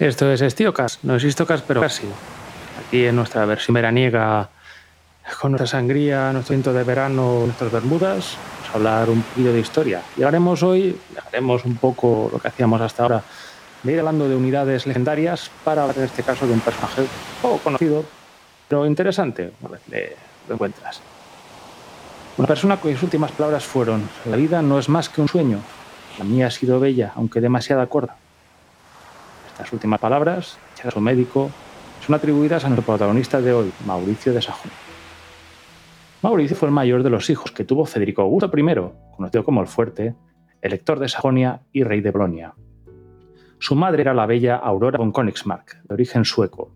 Esto es Estiocas, no es Istocas, pero casi. Aquí en nuestra versión veraniega, con nuestra sangría, nuestro viento de verano, nuestras bermudas, vamos a hablar un poquito de historia. Llegaremos hoy, dejaremos un poco lo que hacíamos hasta ahora, de ir hablando de unidades legendarias para hablar en este caso de un personaje poco conocido, pero interesante, una vez le, lo encuentras. Una persona cuyas últimas palabras fueron, la vida no es más que un sueño, la mía ha sido bella, aunque demasiada corta. Las últimas palabras, a su médico, son atribuidas a nuestro protagonista de hoy, Mauricio de Sajonia. Mauricio fue el mayor de los hijos que tuvo Federico Augusto I, conocido como el Fuerte, elector de Sajonia y rey de Bolonia. Su madre era la bella Aurora von Königsmark, de origen sueco.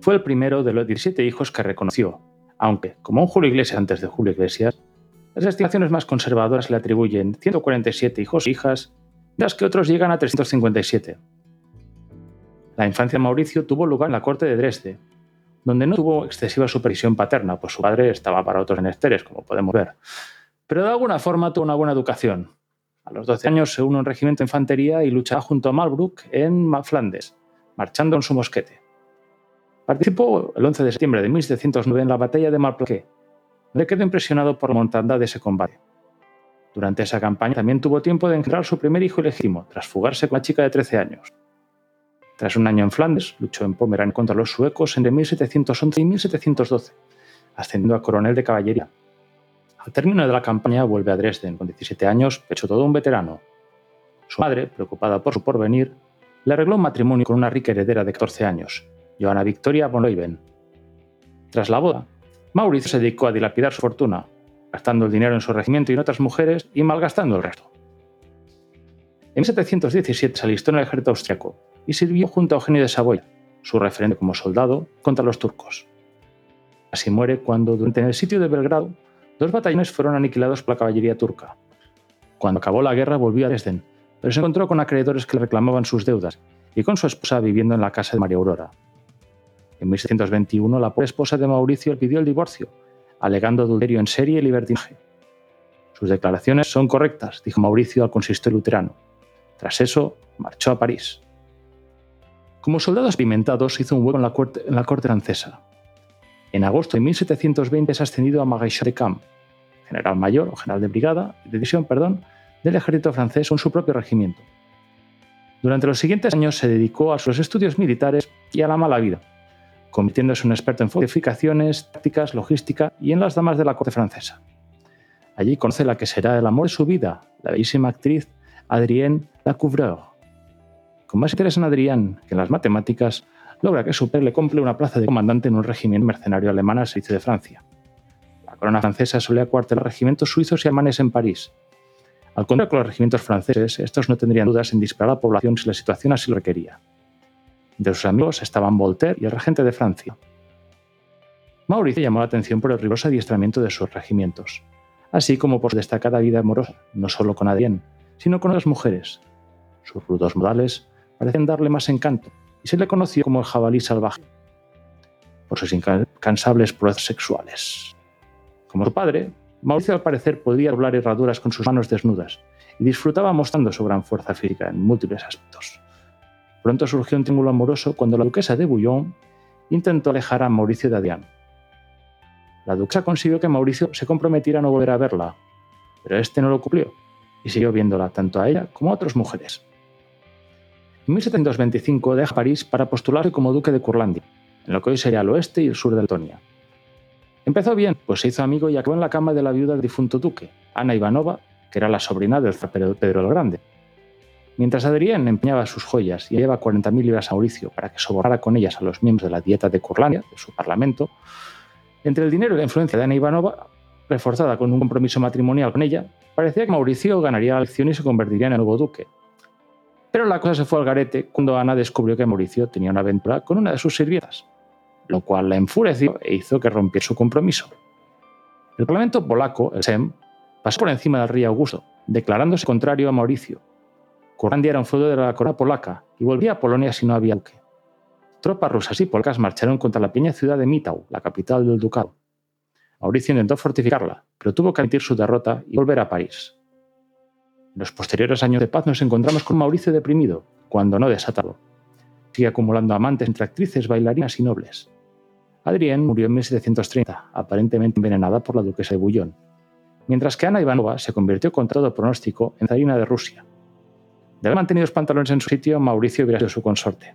Fue el primero de los 17 hijos que reconoció, aunque, como un Julio Iglesias antes de Julio Iglesias, las estimaciones más conservadoras le atribuyen 147 hijos e hijas, mientras que otros llegan a 357. La infancia de Mauricio tuvo lugar en la corte de Dresde, donde no tuvo excesiva supervisión paterna, pues su padre estaba para otros menesteres, como podemos ver. Pero de alguna forma tuvo una buena educación. A los 12 años se unió a un regimiento de infantería y luchaba junto a Malbrook en Flandes, marchando en su mosquete. Participó el 11 de septiembre de 1709 en la batalla de Malplaquet, donde quedó impresionado por la mortandad de ese combate. Durante esa campaña también tuvo tiempo de encontrar a su primer hijo ilegítimo, tras fugarse con la chica de 13 años. Tras un año en Flandes, luchó en Pomerania contra los suecos entre 1711 y 1712, ascendiendo a coronel de caballería. Al término de la campaña vuelve a Dresden con 17 años, hecho todo un veterano. Su madre, preocupada por su porvenir, le arregló un matrimonio con una rica heredera de 14 años, Johanna Victoria von Leuven. Tras la boda, Mauricio se dedicó a dilapidar su fortuna, gastando el dinero en su regimiento y en otras mujeres y malgastando el resto. En 1717 se alistó en el ejército austriaco y sirvió junto a Eugenio de Saboya, su referente como soldado, contra los turcos. Así muere cuando, durante el sitio de Belgrado, dos batallones fueron aniquilados por la caballería turca. Cuando acabó la guerra volvió a Dresden, pero se encontró con acreedores que le reclamaban sus deudas y con su esposa viviendo en la casa de María Aurora. En 1721 la pobre esposa de Mauricio pidió el divorcio, alegando adulterio en serie y libertinaje. Sus declaraciones son correctas, dijo Mauricio al consistorio luterano. Tras eso, marchó a París. Como soldado experimentado, se hizo un hueco en la, corte, francesa. En agosto de 1720 es ascendido a Maréchal de Camp, general mayor o general de brigada, de división, perdón, del ejército francés en su propio regimiento. Durante los siguientes años se dedicó a sus estudios militares y a la mala vida, convirtiéndose en un experto en fortificaciones, tácticas, logística y en las damas de la corte francesa. Allí conoce la que será el amor de su vida, la bellísima actriz Adrienne Lacouvreur, con más interés en Adrián que en las matemáticas, logra que su padre le compre una plaza de comandante en un regimiento mercenario alemán al servicio de Francia. La corona francesa solía cuartelar regimientos suizos y alemanes en París. Al contrario que los regimientos franceses, estos no tendrían dudas en disparar a la población si la situación así lo requería. De sus amigos estaban Voltaire y el regente de Francia. Mauricio llamó la atención por el riguroso adiestramiento de sus regimientos, así como por su destacada vida amorosa, no solo con Adrián, sino con otras mujeres. Sus rudos modales parecen darle más encanto y se le conoció como el jabalí salvaje por sus incansables pruebas sexuales. Como su padre, Mauricio al parecer podía doblar herraduras con sus manos desnudas y disfrutaba mostrando su gran fuerza física en múltiples aspectos. Pronto surgió un triángulo amoroso cuando la duquesa de Bouillon intentó alejar a Mauricio de Adrián. La duquesa consiguió que Mauricio se comprometiera a no volver a verla, pero este no lo cumplió y siguió viéndola tanto a ella como a otras mujeres. En 1725 deja París para postularse como duque de Curlandia, en lo que hoy sería el oeste y el sur de Letonia. Empezó bien, pues se hizo amigo y acabó en la cama de la viuda del difunto duque, Ana Ivanova, que era la sobrina del zar Pedro el Grande. Mientras Adrián empeñaba sus joyas y llevaba 40.000 libras a Mauricio para que soborrara con ellas a los miembros de la dieta de Curlandia, de su parlamento, entre el dinero y la influencia de Ana Ivanova, reforzada con un compromiso matrimonial con ella, parecía que Mauricio ganaría la elección y se convertiría en el nuevo duque, pero la cosa se fue al garete cuando Ana descubrió que Mauricio tenía una aventura con una de sus sirvientas, lo cual la enfureció e hizo que rompiera su compromiso. El Parlamento polaco, el SEM, pasó por encima del rey Augusto, declarándose contrario a Mauricio. Curlandia era un feudo de la corona polaca y volvía a Polonia si no había duque. Tropas rusas y polacas marcharon contra la pequeña ciudad de Mitau, la capital del ducado. Mauricio intentó fortificarla, pero tuvo que admitir su derrota y volver a París. En los posteriores años de paz nos encontramos con Mauricio deprimido, cuando no desatado. sigue acumulando amantes entre actrices, bailarinas y nobles. Adrienne murió en 1730, aparentemente envenenada por la duquesa de Bouillon, mientras que Ana Ivanova se convirtió contra todo pronóstico en zarina de Rusia. De haber mantenido los pantalones en su sitio, Mauricio hubiera sido su consorte.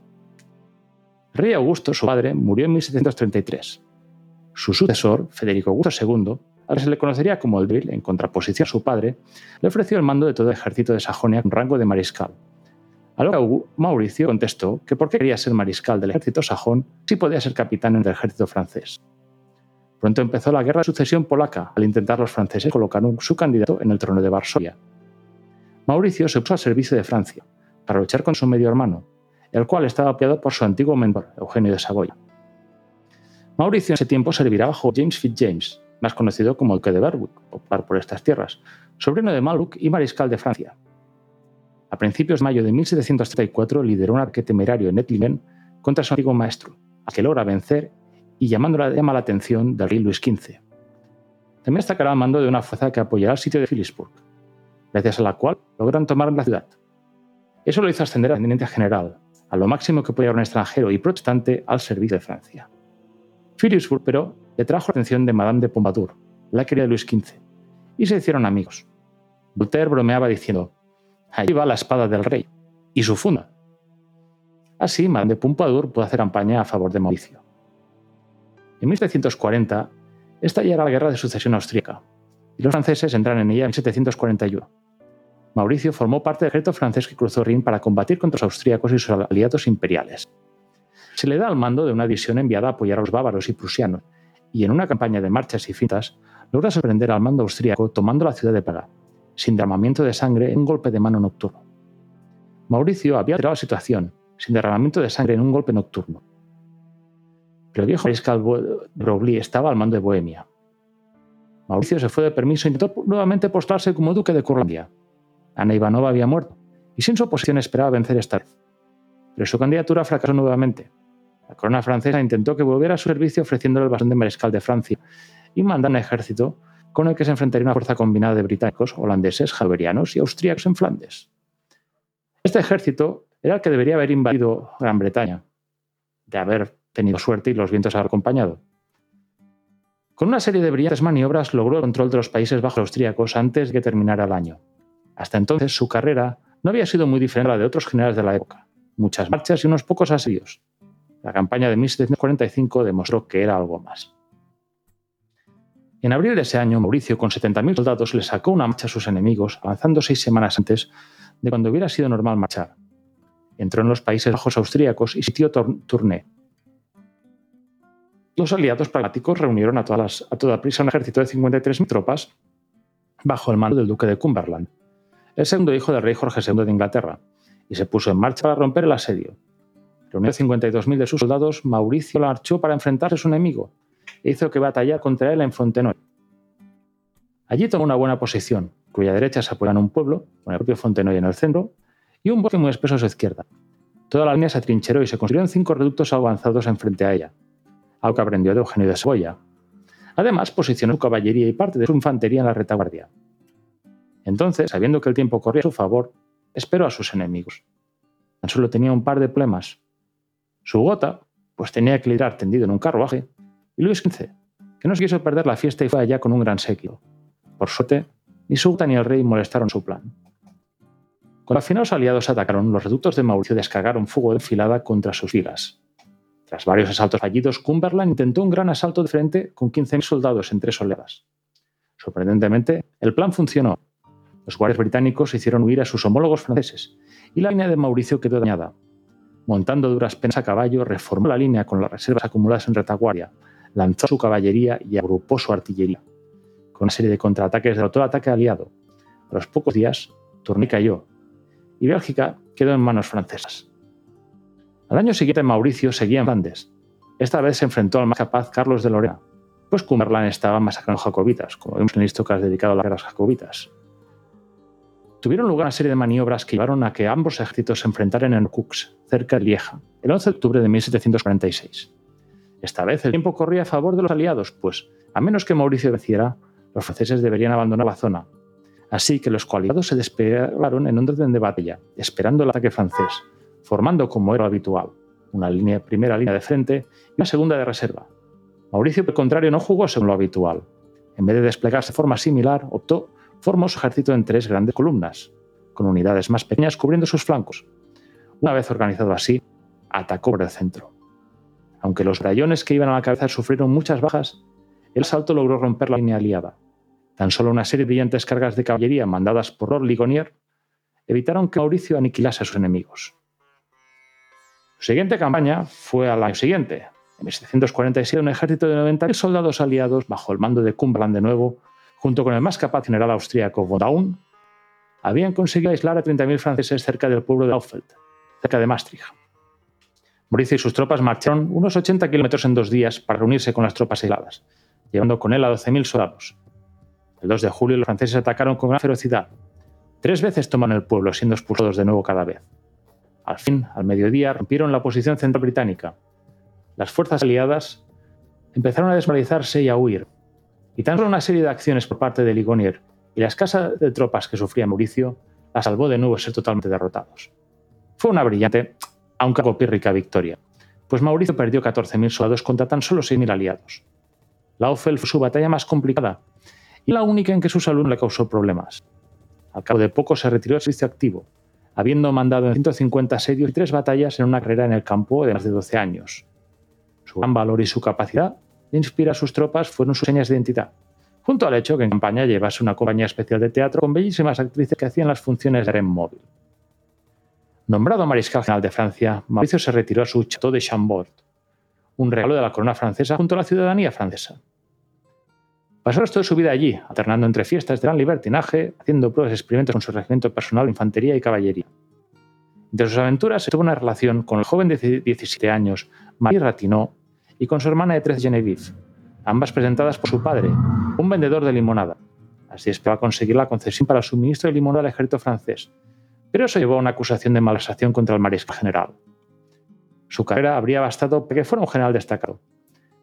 Rey Augusto, su padre, murió en 1733. Su sucesor, Federico Augusto II, al que se le conocería como débil, en contraposición a su padre, le ofreció el mando de todo el ejército de Sajonia con rango de mariscal. A lo que Mauricio contestó que por qué quería ser mariscal del ejército sajón si podía ser capitán del ejército francés. Pronto empezó la guerra de sucesión polaca al intentar los franceses colocar su candidato en el trono de Varsovia. Mauricio se puso al servicio de Francia para luchar con su medio hermano, el cual estaba apoyado por su antiguo mentor, Eugenio de Saboya. Mauricio en ese tiempo servirá bajo James Fitzjames, más conocido como el Duque de Berwick, popular por estas tierras, sobrino de Maluk y mariscal de Francia. A principios de mayo de 1734 lideró un arque temerario en Ettlingen contra su antiguo maestro, al que logra vencer y llamando la, llama la atención del rey Luis XV. También destacará al mando de una fuerza que apoyará el sitio de Philipsburg, gracias a la cual logran tomar la ciudad. Eso lo hizo ascender a teniente general, a lo máximo que podía un extranjero y protestante al servicio de Francia. Philipsburg, pero, le trajo la atención de Madame de Pompadour, la querida de Luis XV, y se hicieron amigos. Voltaire bromeaba diciendo, allí va la espada del rey, y su funda. Así, Madame de Pompadour pudo hacer campaña a favor de Mauricio. En 1740 estallará la guerra de sucesión austríaca, y los franceses entran en ella en 1741. Mauricio formó parte del ejército francés que cruzó Rin para combatir contra los austríacos y sus aliados imperiales. Se le da al mando de una división enviada a apoyar a los bávaros y prusianos, y en una campaña de marchas y fintas logra sorprender al mando austríaco tomando la ciudad de Praga, sin derramamiento de sangre en un golpe de mano nocturno. Mauricio había alterado la situación, sin derramamiento de sangre en un golpe nocturno, pero el viejo mariscal Broglie estaba al mando de Bohemia. Mauricio se fue de permiso e intentó nuevamente postrarse como duque de Curlandia. Ana Ivanova había muerto y sin su oposición esperaba vencer esta vez. Pero su candidatura fracasó nuevamente. La corona francesa intentó que volviera a su servicio ofreciéndole el bastón de mariscal de Francia y mandando un ejército con el que se enfrentaría una fuerza combinada de británicos, holandeses, javerianos y austríacos en Flandes. Este ejército era el que debería haber invadido Gran Bretaña, de haber tenido suerte y los vientos han acompañado. Con una serie de brillantes maniobras logró el control de los Países Bajos austríacos antes de que terminara el año. Hasta entonces su carrera no había sido muy diferente a la de otros generales de la época. Muchas marchas y unos pocos asedios. La campaña de 1745 demostró que era algo más. En abril de ese año, Mauricio, con 70.000 soldados, le sacó una marcha a sus enemigos, avanzando seis semanas antes de cuando hubiera sido normal marchar. Entró en los Países Bajos austríacos y sitió Tournai, los aliados pragmáticos reunieron a, todas a toda prisa un ejército de 53.000 tropas bajo el mando del duque de Cumberland, el segundo hijo del rey Jorge II de Inglaterra, y se puso en marcha para romper el asedio. Reunió 52.000 de sus soldados, Mauricio marchó para enfrentarse a su enemigo e hizo que batallara contra él en Fontenoy. Allí tomó una buena posición, cuya derecha se apoya en un pueblo, con el propio Fontenoy en el centro, y un bosque muy espeso a su izquierda. Toda la línea se atrincheró y se construyeron cinco reductos avanzados enfrente a ella, algo que aprendió de Eugenio de Saboya. Además, posicionó su caballería y parte de su infantería en la retaguardia. Entonces, sabiendo que el tiempo corría a su favor, esperó a sus enemigos. Tan solo tenía un par de problemas. Su gota, pues tenía que liderar tendido en un carruaje, y Luis XV, que no se quiso perder la fiesta y fue allá con un gran séquito. Por suerte, ni su gota ni el rey molestaron su plan. Cuando al final los aliados atacaron, los reductos de Mauricio descargaron fuego de enfilada contra sus filas. Tras varios asaltos fallidos, Cumberland intentó un gran asalto de frente con 15.000 soldados en tres oleadas. Sorprendentemente, el plan funcionó. Los guardias británicos hicieron huir a sus homólogos franceses y la línea de Mauricio quedó dañada. Montando duras penas a caballo, reformó la línea con las reservas acumuladas en retaguardia, lanzó su caballería y agrupó su artillería. Con una serie de contraataques derrotó el ataque aliado. A los pocos días, Tournai cayó y Bélgica quedó en manos francesas. Al año siguiente Mauricio seguía en Flandes. Esta vez se enfrentó al más capaz Carlos de Lorena, pues Cumberland estaba masacrando jacobitas, como vemos en el dedicado a las guerras jacobitas. Tuvieron lugar una serie de maniobras que llevaron a que ambos ejércitos se enfrentaran en Cux, cerca de Lieja, el 11 de octubre de 1746. Esta vez el tiempo corría a favor de los aliados, pues, a menos que Mauricio venciera, los franceses deberían abandonar la zona. Así que los coaliados se desplegaron en un orden de batalla, esperando el ataque francés, formando como era habitual una línea, primera línea de frente y una segunda de reserva. Mauricio, por el contrario, no jugó según lo habitual. En vez de desplegarse de forma similar, optó formó su ejército en tres grandes columnas, con unidades más pequeñas cubriendo sus flancos. Una vez organizado así, atacó por el centro. Aunque los rayones que iban a la cabeza sufrieron muchas bajas, el asalto logró romper la línea aliada. Tan solo una serie de brillantes cargas de caballería mandadas por Lord Ligonier evitaron que Mauricio aniquilase a sus enemigos. Su siguiente campaña fue al año siguiente. En 1747, un ejército de 90.000 soldados aliados, bajo el mando de Cumberland de nuevo, junto con el más capaz general austríaco von Daun, habían conseguido aislar a 30.000 franceses cerca del pueblo de Auffeld, cerca de Maastricht. Mauricio y sus tropas marcharon unos 80 kilómetros en dos días para reunirse con las tropas aisladas, llevando con él a 12.000 soldados. El 2 de julio los franceses atacaron con gran ferocidad. Tres veces tomaron el pueblo, siendo expulsados de nuevo cada vez. Al fin, al mediodía, rompieron la posición central británica. Las fuerzas aliadas empezaron a desmoralizarse y a huir. Y tan solo una serie de acciones por parte de Ligonier y la escasa de tropas que sufría Mauricio la salvó de nuevo de ser totalmente derrotados. Fue una brillante, aunque algo pírrica victoria, pues Mauricio perdió 14.000 soldados contra tan solo 6.000 aliados. La fue su batalla más complicada y la única en que su salud le causó problemas. Al cabo de poco se retiró del servicio activo, habiendo mandado en 150 asedios y tres batallas en una carrera en el campo de más de 12 años. Su gran valor y su capacidad de inspirar a sus tropas fueron sus señas de identidad, junto al hecho que en campaña llevase una compañía especial de teatro con bellísimas actrices que hacían las funciones de aren móvil. Nombrado mariscal general de Francia, Mauricio se retiró a su Chateau de Chambord, un regalo de la corona francesa junto a la ciudadanía francesa. Pasó el resto de su vida allí, alternando entre fiestas de gran libertinaje, haciendo pruebas y experimentos con su regimiento personal de infantería y caballería. Entre sus aventuras se tuvo una relación con el joven de 17 años, Marie Ratinot, y con su hermana de 13, Genevieve, ambas presentadas por su padre, un vendedor de limonada. Así esperaba conseguir la concesión para el suministro de limonada al ejército francés, pero eso llevó a una acusación de malversación contra el mariscal general. Su carrera habría bastado para que fuera un general destacado.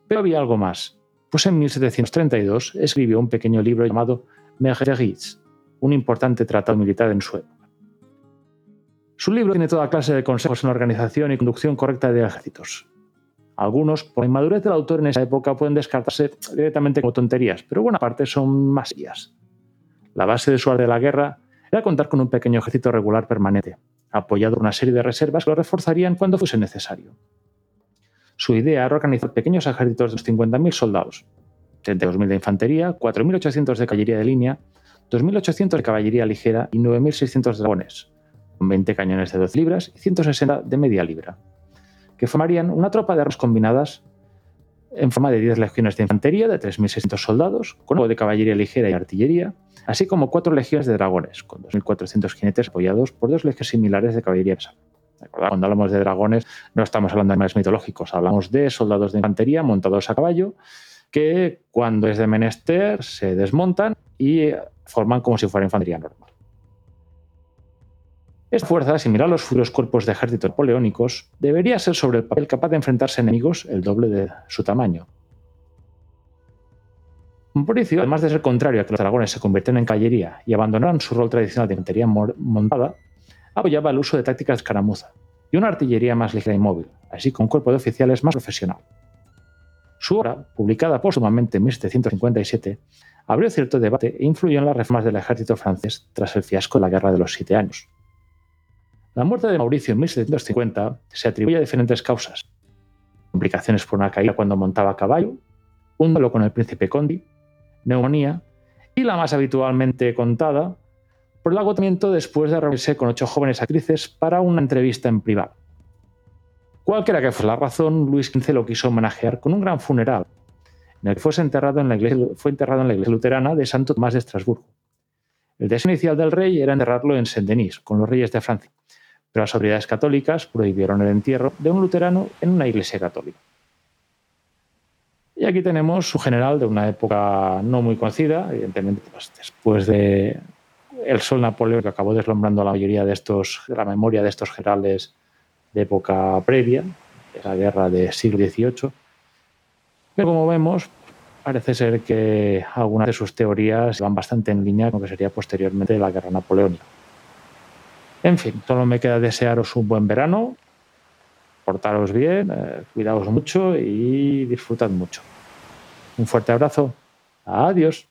Pero había algo más, pues en 1732 escribió un pequeño libro llamado Mergeritz, un importante tratado militar en su época. Su libro tiene toda clase de consejos en la organización y conducción correcta de ejércitos. Algunos, por la inmadurez del autor en esa época, pueden descartarse directamente como tonterías, pero buena parte son más La base de su arte de la guerra era contar con un pequeño ejército regular permanente, apoyado por una serie de reservas que lo reforzarían cuando fuese necesario. Su idea era organizar pequeños ejércitos de 50.000 soldados, 32.000 de infantería, 4.800 de caballería de línea, 2.800 de caballería ligera y 9.600 dragones, con 20 cañones de 12 libras y 160 de media libra, que formarían una tropa de armas combinadas en forma de 10 legiones de infantería de 3.600 soldados, con algo de caballería ligera y artillería, así como cuatro legiones de dragones, con 2.400 jinetes apoyados por dos legiones similares de caballería pesada. Cuando hablamos de dragones no estamos hablando de animales mitológicos, hablamos de soldados de infantería montados a caballo que cuando es de menester se desmontan y forman como si fuera infantería normal. Esta fuerza, similar a los futuros cuerpos de ejército napoleónicos, debería ser sobre el papel capaz de enfrentarse a enemigos el doble de su tamaño. Mauricio, además de ser contrario a que los dragones se convirtieran en caballería y abandonaran su rol tradicional de infantería montada, apoyaba el uso de tácticas de escaramuza y una artillería más ligera y móvil, así como un cuerpo de oficiales más profesional. Su obra, publicada póstumamente en 1757, abrió cierto debate e influyó en las reformas del ejército francés tras el fiasco de la Guerra de los Siete Años. La muerte de Mauricio en 1750 se atribuye a diferentes causas. Complicaciones por una caída cuando montaba a caballo, un duelo con el príncipe Condi, neumonía y la más habitualmente contada, por el agotamiento después de reunirse con ocho jóvenes actrices para una entrevista en privado. Cualquiera que fuese la razón, Luis XV lo quiso homenajear con un gran funeral, en el que fue enterrado en la iglesia, fue enterrado en la iglesia luterana de Santo Tomás de Estrasburgo. El deseo inicial del rey era enterrarlo en Saint-Denis, con los reyes de Francia, pero las autoridades católicas prohibieron el entierro de un luterano en una iglesia católica. Y aquí tenemos su general de una época no muy conocida, evidentemente pues, después de el sol Napoleón que acabó deslumbrando a la mayoría de estos, de la memoria de estos generales de época previa, de la guerra del siglo XVIII. Pero como vemos, parece ser que algunas de sus teorías van bastante en línea con lo que sería posteriormente la guerra napoleónica. En fin, solo me queda desearos un buen verano portaros bien, eh, cuidaos mucho y disfrutad mucho. Un fuerte abrazo. Adiós.